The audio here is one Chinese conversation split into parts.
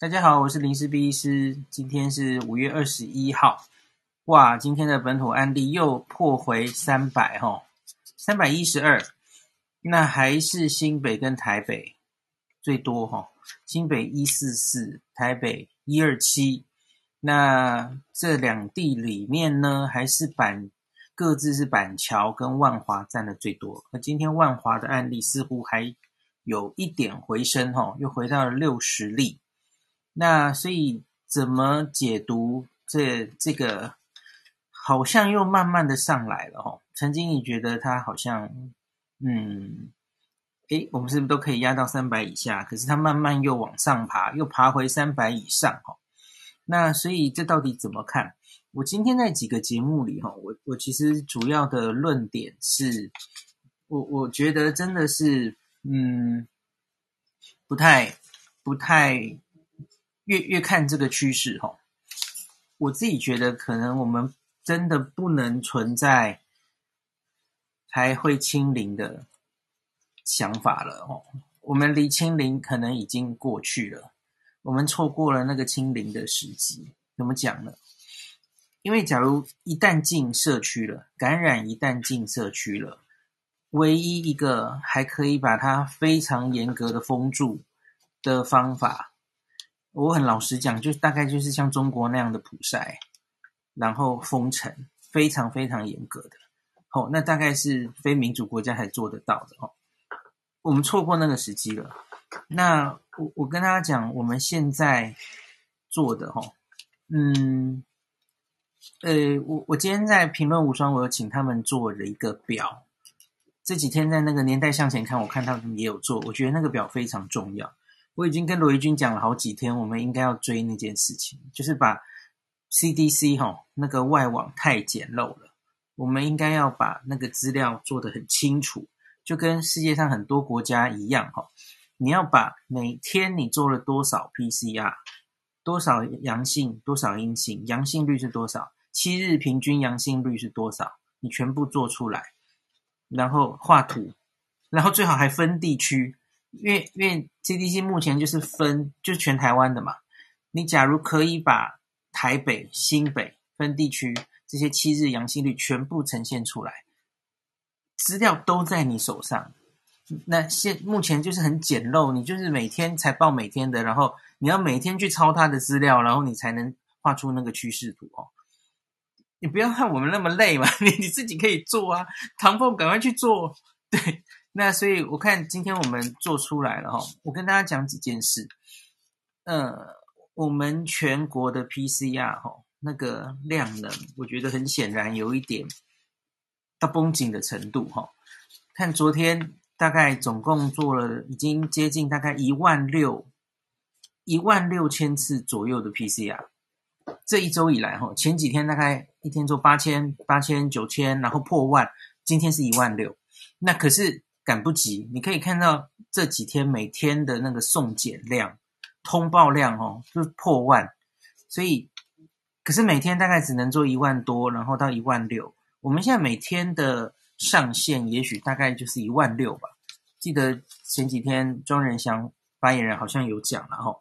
大家好，我是林氏璧医师。今天是五月二十一号，哇，今天的本土案例又破回三百哈，三百一十二，那还是新北跟台北最多哈，新北一四四，台北一二七，那这两地里面呢，还是板各自是板桥跟万华占的最多，那今天万华的案例似乎还有一点回升哈，又回到了六十例。那所以怎么解读这这个好像又慢慢的上来了哦？曾经你觉得它好像嗯，诶，我们是不是都可以压到三百以下？可是它慢慢又往上爬，又爬回三百以上哈。那所以这到底怎么看？我今天在几个节目里哈，我我其实主要的论点是，我我觉得真的是嗯，不太不太。越越看这个趋势哈，我自己觉得可能我们真的不能存在还会清零的想法了哦。我们离清零可能已经过去了，我们错过了那个清零的时机。怎么讲呢？因为假如一旦进社区了，感染一旦进社区了，唯一一个还可以把它非常严格的封住的方法。我很老实讲，就大概就是像中国那样的普筛，然后封城，非常非常严格的。哦，那大概是非民主国家才做得到的哦。我们错过那个时机了。那我我跟大家讲，我们现在做的哦，嗯，呃，我我今天在评论无双，我有请他们做了一个表。这几天在那个年代向前看，我看他们也有做，我觉得那个表非常重要。我已经跟罗怡君讲了好几天，我们应该要追那件事情，就是把 CDC 哈那个外网太简陋了，我们应该要把那个资料做得很清楚，就跟世界上很多国家一样哈，你要把每天你做了多少 PCR，多少阳性，多少阴性，阳性率是多少，七日平均阳性率是多少，你全部做出来，然后画图，然后最好还分地区。因为因为 CDC 目前就是分就是全台湾的嘛，你假如可以把台北、新北分地区这些七日阳性率全部呈现出来，资料都在你手上，那现目前就是很简陋，你就是每天才报每天的，然后你要每天去抄他的资料，然后你才能画出那个趋势图哦。你不要看我们那么累嘛，你你自己可以做啊，唐凤赶快去做，对。那所以，我看今天我们做出来了哈。我跟大家讲几件事。呃，我们全国的 PCR 哈，那个量能，我觉得很显然有一点到绷紧的程度哈。看昨天大概总共做了，已经接近大概一万六一万六千次左右的 PCR。这一周以来哈，前几天大概一天做八千、八千、九千，然后破万，今天是一万六。那可是。赶不及，你可以看到这几天每天的那个送检量、通报量哦，就是破万。所以，可是每天大概只能做一万多，然后到一万六。我们现在每天的上限也许大概就是一万六吧。记得前几天庄仁祥发言人好像有讲了哈，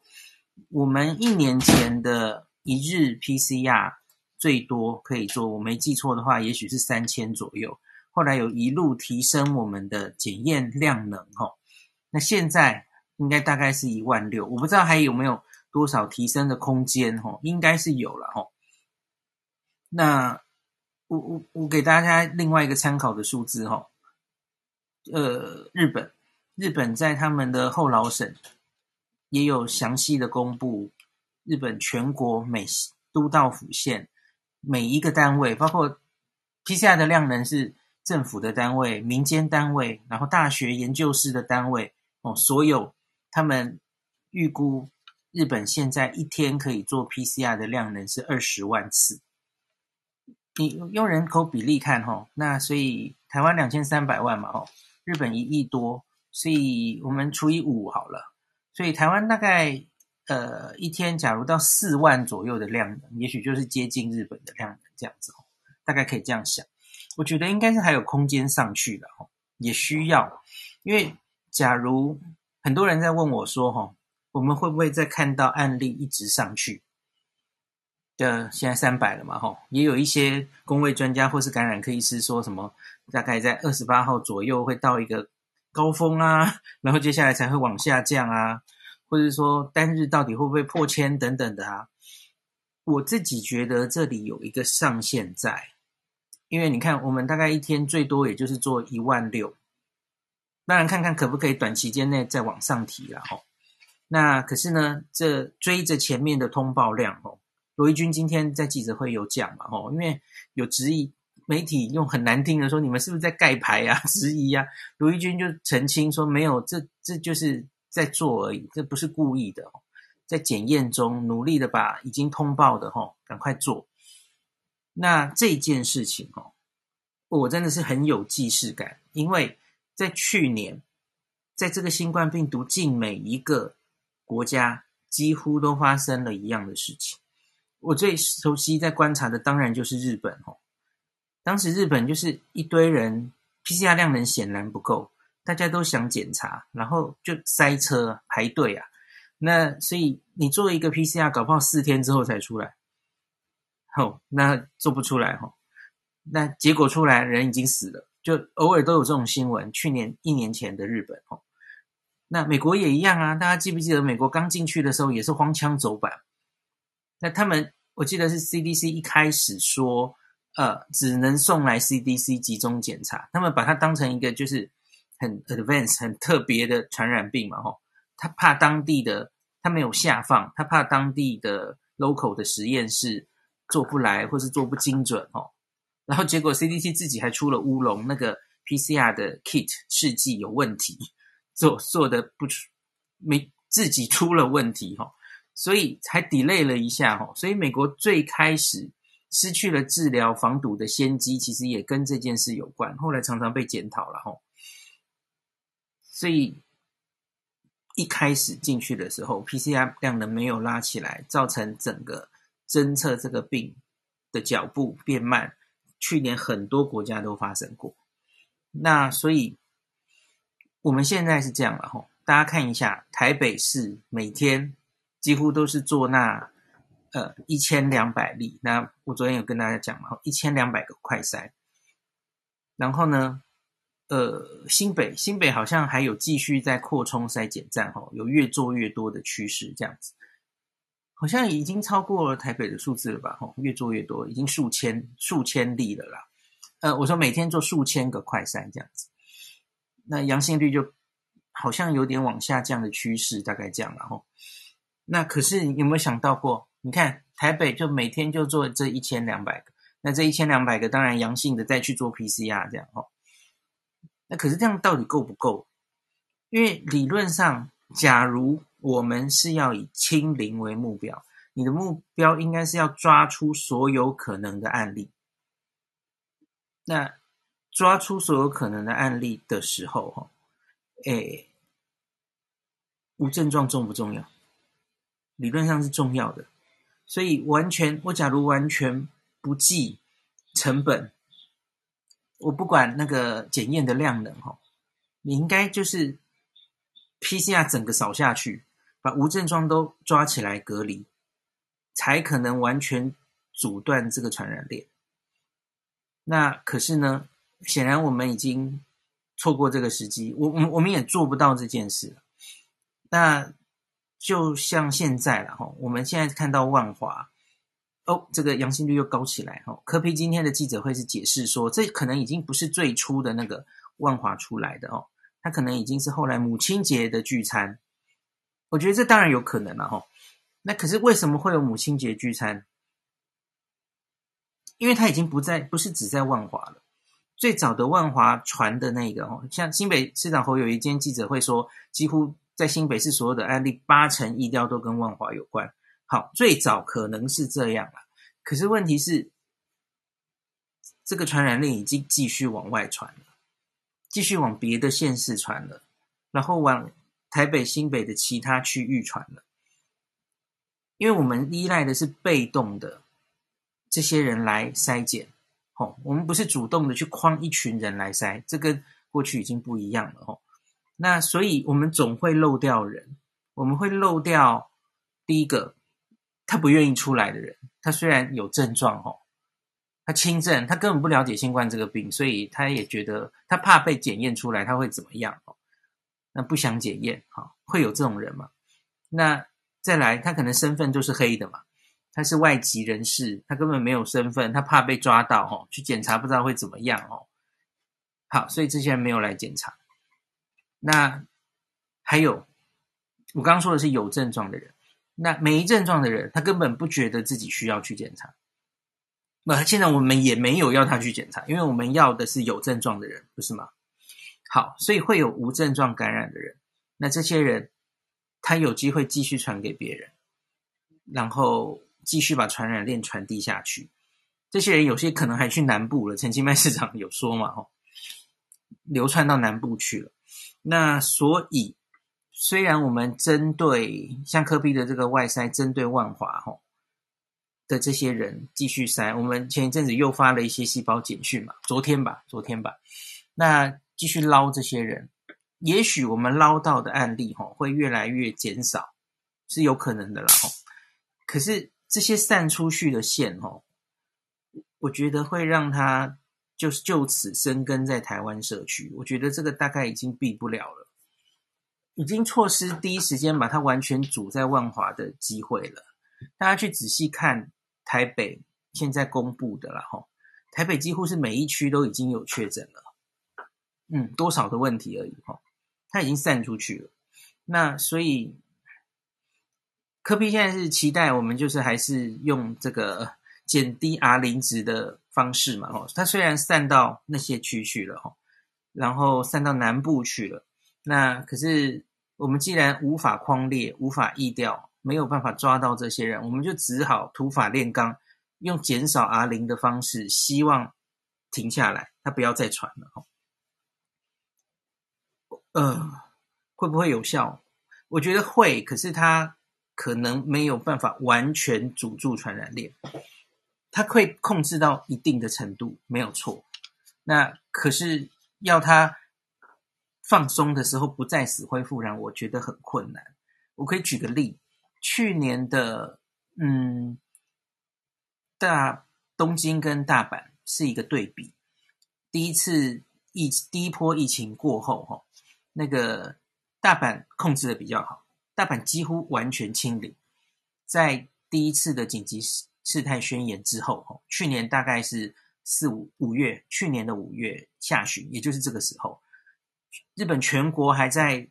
我们一年前的一日 PCR 最多可以做，我没记错的话，也许是三千左右。后来有一路提升我们的检验量能，哈，那现在应该大概是一万六，我不知道还有没有多少提升的空间，哈，应该是有了，哈。那我我我给大家另外一个参考的数字，哈，呃，日本日本在他们的后劳省也有详细的公布，日本全国每都道府县每一个单位，包括 PCR 的量能是。政府的单位、民间单位，然后大学研究室的单位，哦，所有他们预估日本现在一天可以做 PCR 的量能是二十万次。你用人口比例看，哈，那所以台湾两千三百万嘛，哦，日本一亿多，所以我们除以五好了。所以台湾大概呃一天，假如到四万左右的量，也许就是接近日本的量这样子，大概可以这样想。我觉得应该是还有空间上去的，也需要，因为假如很多人在问我说，哈，我们会不会再看到案例一直上去？的现在三百了嘛，吼，也有一些公卫专家或是感染科医师说什么，大概在二十八号左右会到一个高峰啊，然后接下来才会往下降啊，或者说单日到底会不会破千等等的啊。我自己觉得这里有一个上限在，因为你看我们大概一天最多也就是做一万六，当然看看可不可以短期间内再往上提了吼。那可是呢，这追着前面的通报量吼。罗一军今天在记者会有讲嘛？吼，因为有质疑媒体用很难听的说，你们是不是在盖牌呀、质疑呀？罗一军就澄清说，没有，这这就是在做而已，这不是故意的，在检验中努力的把已经通报的吼赶快做。那这件事情哦，我真的是很有既视感，因为在去年，在这个新冠病毒进每一个国家，几乎都发生了一样的事情。我最熟悉在观察的，当然就是日本哦。当时日本就是一堆人，PCR 量能显然不够，大家都想检查，然后就塞车排队啊。那所以你做一个 PCR，搞不好四天之后才出来，哦，那做不出来哦。那结果出来，人已经死了，就偶尔都有这种新闻。去年一年前的日本哦，那美国也一样啊。大家记不记得美国刚进去的时候也是荒腔走板？那他们，我记得是 CDC 一开始说，呃，只能送来 CDC 集中检查。他们把它当成一个就是很 advanced、很特别的传染病嘛，吼。他怕当地的他没有下放，他怕当地的 local 的实验室做不来，或是做不精准，哦。然后结果 CDC 自己还出了乌龙，那个 PCR 的 kit 试剂有问题，做做的不出，没自己出了问题，哦。所以才 delay 了一下哦，所以美国最开始失去了治疗防堵的先机，其实也跟这件事有关。后来常常被检讨了吼，所以一开始进去的时候，PCR 量能没有拉起来，造成整个侦测这个病的脚步变慢。去年很多国家都发生过，那所以我们现在是这样了吼，大家看一下台北市每天。几乎都是做那呃一千两百例，那我昨天有跟大家讲嘛，一千两百个快筛，然后呢，呃新北新北好像还有继续在扩充筛检站哦，有越做越多的趋势这样子，好像已经超过了台北的数字了吧？吼，越做越多，已经数千数千例了啦。呃，我说每天做数千个快筛这样子，那阳性率就好像有点往下降的趋势，大概这样，然后。那可是你有没有想到过？你看台北就每天就做这一千两百个，那这一千两百个当然阳性的再去做 PCR 这样哦。那可是这样到底够不够？因为理论上，假如我们是要以清零为目标，你的目标应该是要抓出所有可能的案例。那抓出所有可能的案例的时候，哈，诶，无症状重不重要？理论上是重要的，所以完全我假如完全不计成本，我不管那个检验的量能哈，你应该就是 PCR 整个扫下去，把无症状都抓起来隔离，才可能完全阻断这个传染链。那可是呢，显然我们已经错过这个时机，我我我们也做不到这件事。那。就像现在了哈，我们现在看到万华哦，这个阳性率又高起来哈。柯 P 今天的记者会是解释说，这可能已经不是最初的那个万华出来的哦，他可能已经是后来母亲节的聚餐。我觉得这当然有可能了哈。那可是为什么会有母亲节聚餐？因为他已经不在，不是只在万华了。最早的万华传的那个，像新北市长侯友宜今天记者会说，几乎。在新北市所有的案例，八成疫调都跟万华有关。好，最早可能是这样啦。可是问题是，这个传染链已经继续往外传了，继续往别的县市传了，然后往台北、新北的其他区域传了。因为我们依赖的是被动的这些人来筛检，哦，我们不是主动的去框一群人来筛，这跟过去已经不一样了，哦。那所以，我们总会漏掉人，我们会漏掉第一个，他不愿意出来的人。他虽然有症状哦，他轻症，他根本不了解新冠这个病，所以他也觉得他怕被检验出来他会怎么样哦，那不想检验哈，会有这种人吗？那再来，他可能身份就是黑的嘛，他是外籍人士，他根本没有身份，他怕被抓到哦，去检查不知道会怎么样哦。好，所以这些人没有来检查。那还有，我刚刚说的是有症状的人。那没症状的人，他根本不觉得自己需要去检查。那现在我们也没有要他去检查，因为我们要的是有症状的人，不是吗？好，所以会有无症状感染的人。那这些人，他有机会继续传给别人，然后继续把传染链传递下去。这些人有些可能还去南部了，陈其迈市长有说嘛，吼，流窜到南部去了。那所以。虽然我们针对像科比的这个外筛，针对万华吼的这些人继续筛，我们前一阵子又发了一些细胞简讯嘛，昨天吧，昨天吧，那继续捞这些人，也许我们捞到的案例吼会越来越减少，是有可能的啦吼。可是这些散出去的线吼，我觉得会让他就是就此生根在台湾社区，我觉得这个大概已经避不了了。已经错失第一时间把它完全组在万华的机会了。大家去仔细看台北现在公布的了哈，台北几乎是每一区都已经有确诊了，嗯，多少的问题而已哈，它已经散出去了。那所以柯 P 现在是期待我们就是还是用这个减低 R 零值的方式嘛哈，它虽然散到那些区去了哈，然后散到南部去了，那可是。我们既然无法框列、无法疫调，没有办法抓到这些人，我们就只好土法炼钢，用减少 R 零的方式，希望停下来，他不要再传了。呃，会不会有效？我觉得会，可是它可能没有办法完全阻住传染链，它可以控制到一定的程度，没有错。那可是要它。放松的时候不再死灰复燃，我觉得很困难。我可以举个例，去年的嗯，大东京跟大阪是一个对比。第一次疫第一波疫情过后，哈，那个大阪控制的比较好，大阪几乎完全清零。在第一次的紧急事态宣言之后，哈，去年大概是四五五月，去年的五月下旬，也就是这个时候。日本全国还在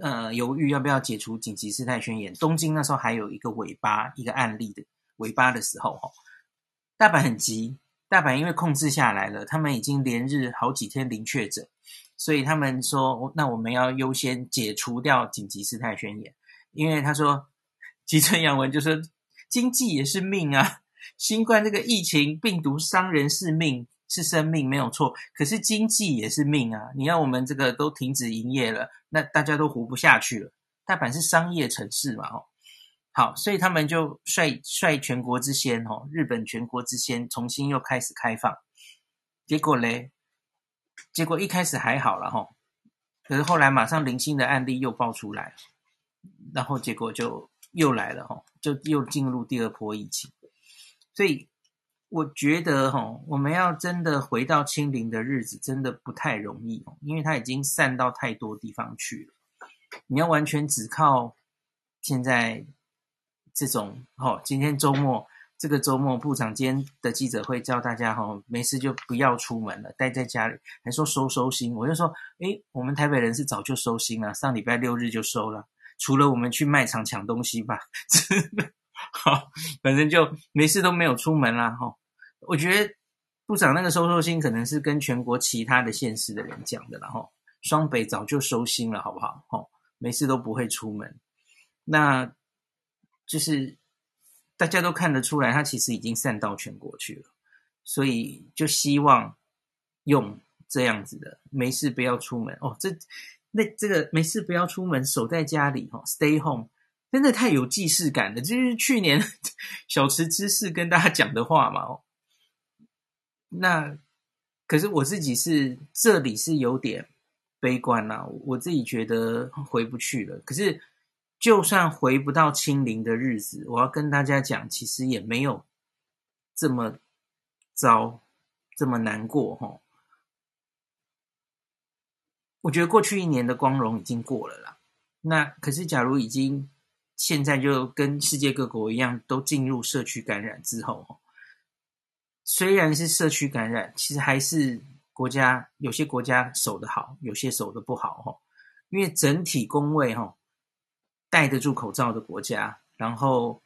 呃犹豫要不要解除紧急事态宣言。东京那时候还有一个尾巴一个案例的尾巴的时候，大阪很急，大阪因为控制下来了，他们已经连日好几天零确诊，所以他们说，那我们要优先解除掉紧急事态宣言，因为他说吉村洋文就说经济也是命啊，新冠这个疫情病毒伤人是命。是生命没有错，可是经济也是命啊！你要我们这个都停止营业了，那大家都活不下去了。大阪是商业城市嘛，哦，好，所以他们就率率全国之先，哦，日本全国之先，重新又开始开放。结果嘞，结果一开始还好了，哈，可是后来马上零星的案例又爆出来，然后结果就又来了，哈，就又进入第二波疫情，所以。我觉得哈，我们要真的回到清零的日子，真的不太容易哦，因为它已经散到太多地方去了。你要完全只靠现在这种哈，今天周末这个周末部长今天的记者会叫大家哈，没事就不要出门了，待在家里，还说收收心。我就说，诶，我们台北人是早就收心了，上礼拜六日就收了，除了我们去卖场抢东西吧，真的好，反正就没事都没有出门啦哈。我觉得部长那个收收心，可能是跟全国其他的县市的人讲的，然后双北早就收心了，好不好？吼，没事都不会出门，那就是大家都看得出来，他其实已经散到全国去了，所以就希望用这样子的，没事不要出门哦。这那这个没事不要出门，守在家里哈，stay home，真的太有既视感了，这就是去年 小池知识跟大家讲的话嘛，哦。那可是我自己是这里是有点悲观呐、我自己觉得回不去了。可是就算回不到清零的日子，我要跟大家讲，其实也没有这么糟，这么难过哈。我觉得过去一年的光荣已经过了啦。那可是，假如已经现在就跟世界各国一样，都进入社区感染之后，虽然是社区感染，其实还是国家有些国家守得好，有些守得不好哈。因为整体公卫哈戴得住口罩的国家，然后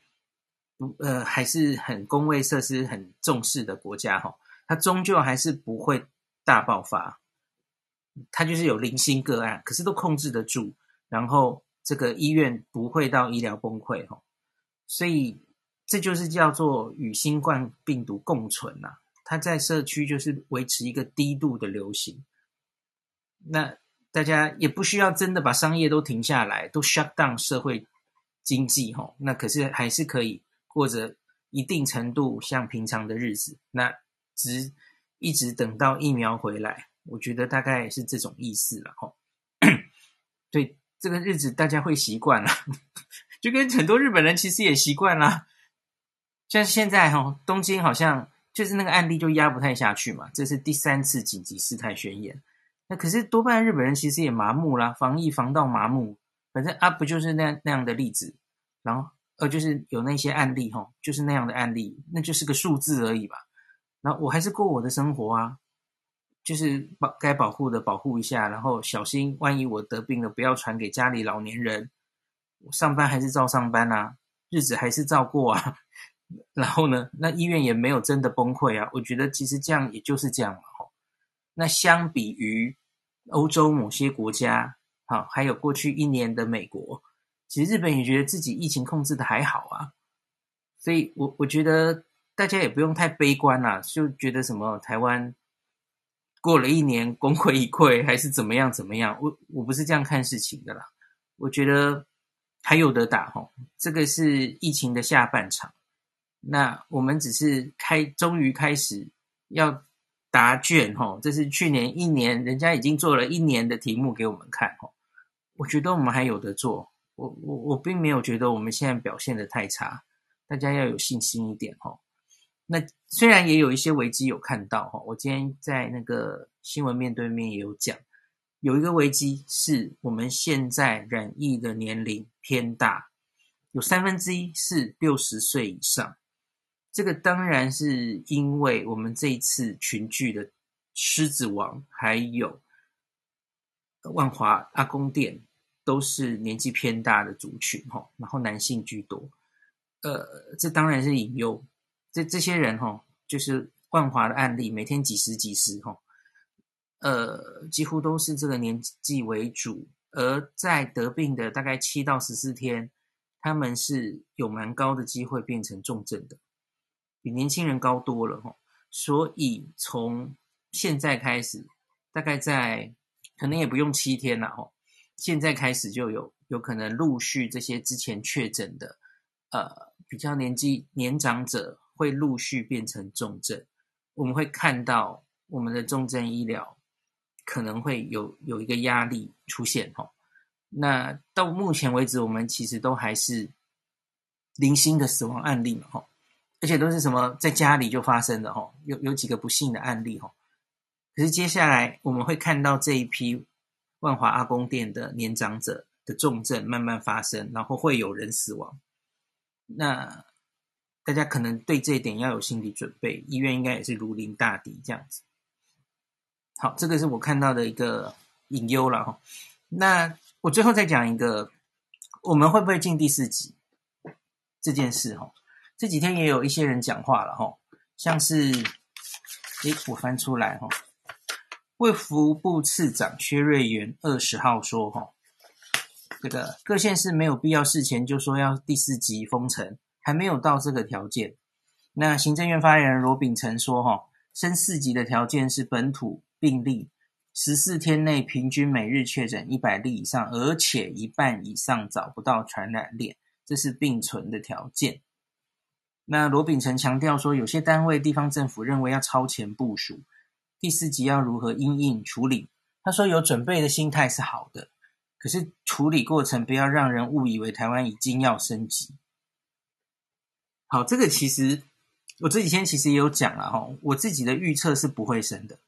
不呃还是很公卫设施很重视的国家哈，它终究还是不会大爆发。它就是有零星个案，可是都控制得住，然后这个医院不会到医疗崩溃哈，所以这就是叫做与新冠病毒共存呐。它在社区就是维持一个低度的流行，那大家也不需要真的把商业都停下来，都 shut down 社会经济哈，那可是还是可以过着一定程度像平常的日子，那只一直等到疫苗回来。我觉得大概是这种意思了哈，对，这个日子大家会习惯了，就跟很多日本人其实也习惯了。像现在哈，东京好像就是那个案例就压不太下去嘛，这是第三次紧急事态宣言。那可是多半日本人其实也麻木啦，防疫防到麻木，反正啊不就是那那样的例子，然后呃就是有那些案例哈，就是那样的案例，那就是个数字而已吧。然后我还是过我的生活啊。就是保该保护的保护一下，然后小心，万一我得病了，不要传给家里老年人。我上班还是照上班啊，日子还是照过啊。然后呢，那医院也没有真的崩溃啊。我觉得其实这样也就是这样。那相比于欧洲某些国家，好，还有过去一年的美国，其实日本也觉得自己疫情控制的还好啊。所以我我觉得大家也不用太悲观啦，就觉得什么台湾。过了一年，功亏一篑，还是怎么样？怎么样？我我不是这样看事情的啦。我觉得还有得打哈，这个是疫情的下半场。那我们只是开，终于开始要答卷哈。这是去年一年，人家已经做了一年的题目给我们看哈。我觉得我们还有得做。我我我并没有觉得我们现在表现的太差，大家要有信心一点哈。那虽然也有一些危机有看到哈，我今天在那个新闻面对面也有讲，有一个危机是我们现在染疫的年龄偏大，有三分之一是六十岁以上，这个当然是因为我们这一次群聚的狮子王还有万华阿公店都是年纪偏大的族群哈，然后男性居多，呃，这当然是引诱。这这些人哈，就是万华的案例，每天几十几十哈，呃，几乎都是这个年纪为主，而在得病的大概七到十四天，他们是有蛮高的机会变成重症的，比年轻人高多了哈。所以从现在开始，大概在可能也不用七天了哈，现在开始就有有可能陆续这些之前确诊的，呃，比较年纪年长者。会陆续变成重症，我们会看到我们的重症医疗可能会有有一个压力出现哈。那到目前为止，我们其实都还是零星的死亡案例嘛哈，而且都是什么在家里就发生的哈，有有几个不幸的案例哈。可是接下来我们会看到这一批万华阿公店的年长者的重症慢慢发生，然后会有人死亡。那大家可能对这一点要有心理准备，医院应该也是如临大敌这样子。好，这个是我看到的一个隐忧了哈。那我最后再讲一个，我们会不会进第四集这件事哈？这几天也有一些人讲话了哈，像是，诶，我翻出来哈，卫福部次长薛瑞元二十号说哈，这个各县市没有必要事前就说要第四级封城。还没有到这个条件。那行政院发言人罗秉成说：“哈，升四级的条件是本土病例十四天内平均每日确诊一百例以上，而且一半以上找不到传染链，这是并存的条件。”那罗秉成强调说：“有些单位地方政府认为要超前部署第四级要如何因应处理？他说有准备的心态是好的，可是处理过程不要让人误以为台湾已经要升级。好，这个其实我这几天其实也有讲了哈，我自己的预测是不会升的。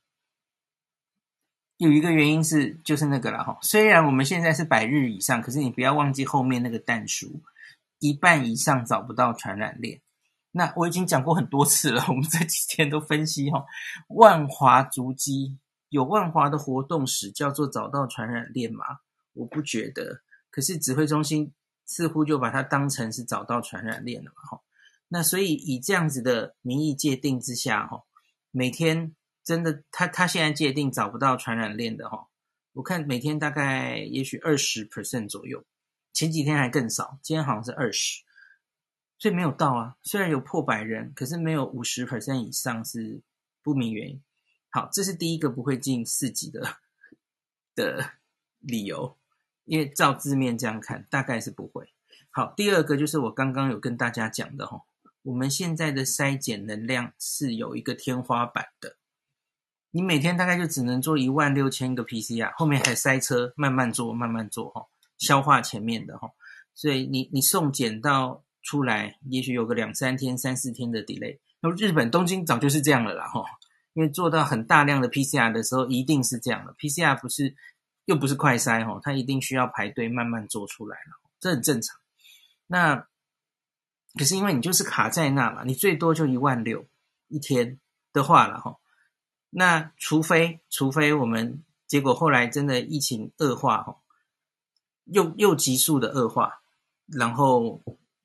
有一个原因是就是那个了哈，虽然我们现在是百日以上，可是你不要忘记后面那个但书，一半以上找不到传染链。那我已经讲过很多次了，我们这几天都分析哈，万华足迹有万华的活动史叫做找到传染链吗？我不觉得，可是指挥中心似乎就把它当成是找到传染链了嘛，哈。那所以以这样子的民意界定之下，哈，每天真的他他现在界定找不到传染链的，哈，我看每天大概也许二十 percent 左右，前几天还更少，今天好像是二十，所以没有到啊。虽然有破百人，可是没有五十 percent 以上是不明原因。好，这是第一个不会进四级的的理由。因为照字面这样看，大概是不会。好，第二个就是我刚刚有跟大家讲的哈，我们现在的筛检能量是有一个天花板的，你每天大概就只能做一万六千个 PCR，后面还塞车，慢慢做，慢慢做哈，消化前面的哈，所以你你送检到出来，也许有个两三天、三四天的 delay。那日本东京早就是这样了啦哈，因为做到很大量的 PCR 的时候，一定是这样的，PCR 不是。又不是快筛哦，它一定需要排队慢慢做出来了，这很正常。那可是因为你就是卡在那嘛，你最多就一万六一天的话了哈。那除非除非我们结果后来真的疫情恶化哈，又又急速的恶化，然后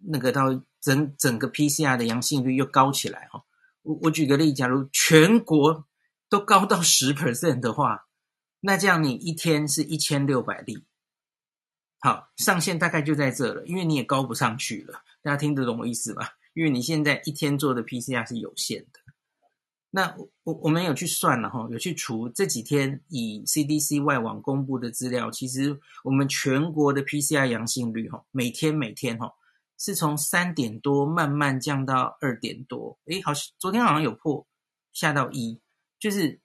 那个到整整个 PCR 的阳性率又高起来哈。我我举个例，假如全国都高到十 percent 的话。那这样你一天是一千六百例，好，上限大概就在这了，因为你也高不上去了。大家听得懂我意思吧？因为你现在一天做的 PCR 是有限的。那我我们有去算了哈，有去除这几天以 CDC 外网公布的资料，其实我们全国的 PCR 阳性率哈，每天每天哈是从三点多慢慢降到二点多，诶，好像昨天好像有破下到一，就是。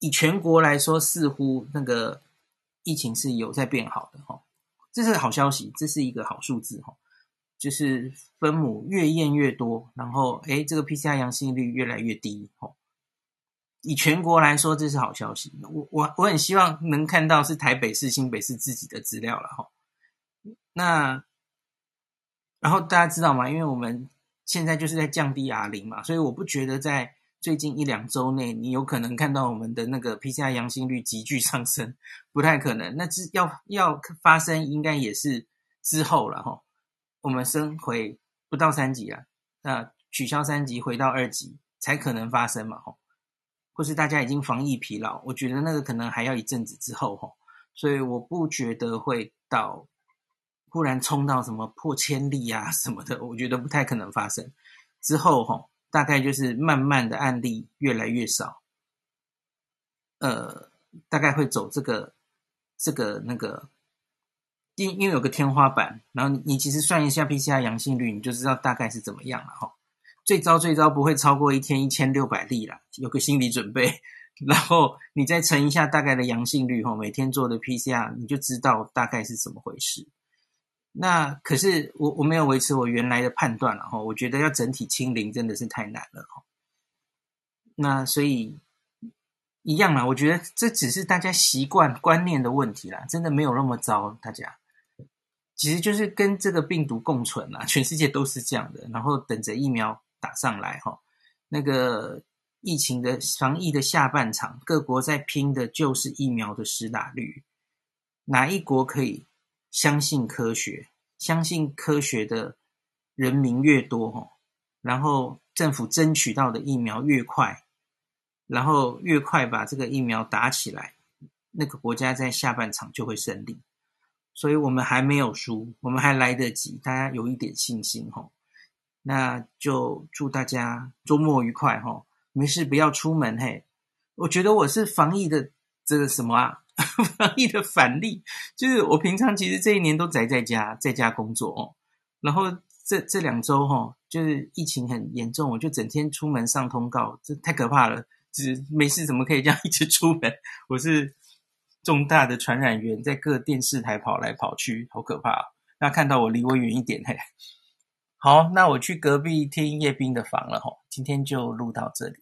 以全国来说，似乎那个疫情是有在变好的哈，这是好消息，这是一个好数字哈，就是分母越验越多，然后诶这个 PCR 阳性率越来越低哈。以全国来说，这是好消息。我我我很希望能看到是台北市、新北市自己的资料了哈。那然后大家知道吗？因为我们现在就是在降低 R 零嘛，所以我不觉得在。最近一两周内，你有可能看到我们的那个 PCR 阳性率急剧上升，不太可能。那只要要发生，应该也是之后了哈。我们升回不到三级了，那取消三级回到二级才可能发生嘛哈。或是大家已经防疫疲劳，我觉得那个可能还要一阵子之后哈。所以我不觉得会到忽然冲到什么破千例啊什么的，我觉得不太可能发生。之后哈。大概就是慢慢的案例越来越少，呃，大概会走这个这个那个，因因为有个天花板，然后你你其实算一下 PCR 阳性率，你就知道大概是怎么样了哈。最糟最糟不会超过一天一千六百例啦，有个心理准备，然后你再乘一下大概的阳性率哈，每天做的 PCR 你就知道大概是怎么回事。那可是我我没有维持我原来的判断了哈，我觉得要整体清零真的是太难了哈。那所以一样啦，我觉得这只是大家习惯观念的问题啦，真的没有那么糟。大家其实就是跟这个病毒共存啦，全世界都是这样的，然后等着疫苗打上来哈。那个疫情的防疫的下半场，各国在拼的就是疫苗的施打率，哪一国可以？相信科学，相信科学的人民越多，然后政府争取到的疫苗越快，然后越快把这个疫苗打起来，那个国家在下半场就会胜利。所以我们还没有输，我们还来得及，大家有一点信心哈。那就祝大家周末愉快哈，没事不要出门嘿。我觉得我是防疫的这个什么啊？防疫的反例就是，我平常其实这一年都宅在家，在家工作哦。然后这这两周哈，就是疫情很严重，我就整天出门上通告，这太可怕了。只没事怎么可以这样一直出门？我是重大的传染源在各电视台跑来跑去，好可怕哦！那看到我离我远一点嘿。好，那我去隔壁听叶斌的房了吼，今天就录到这里。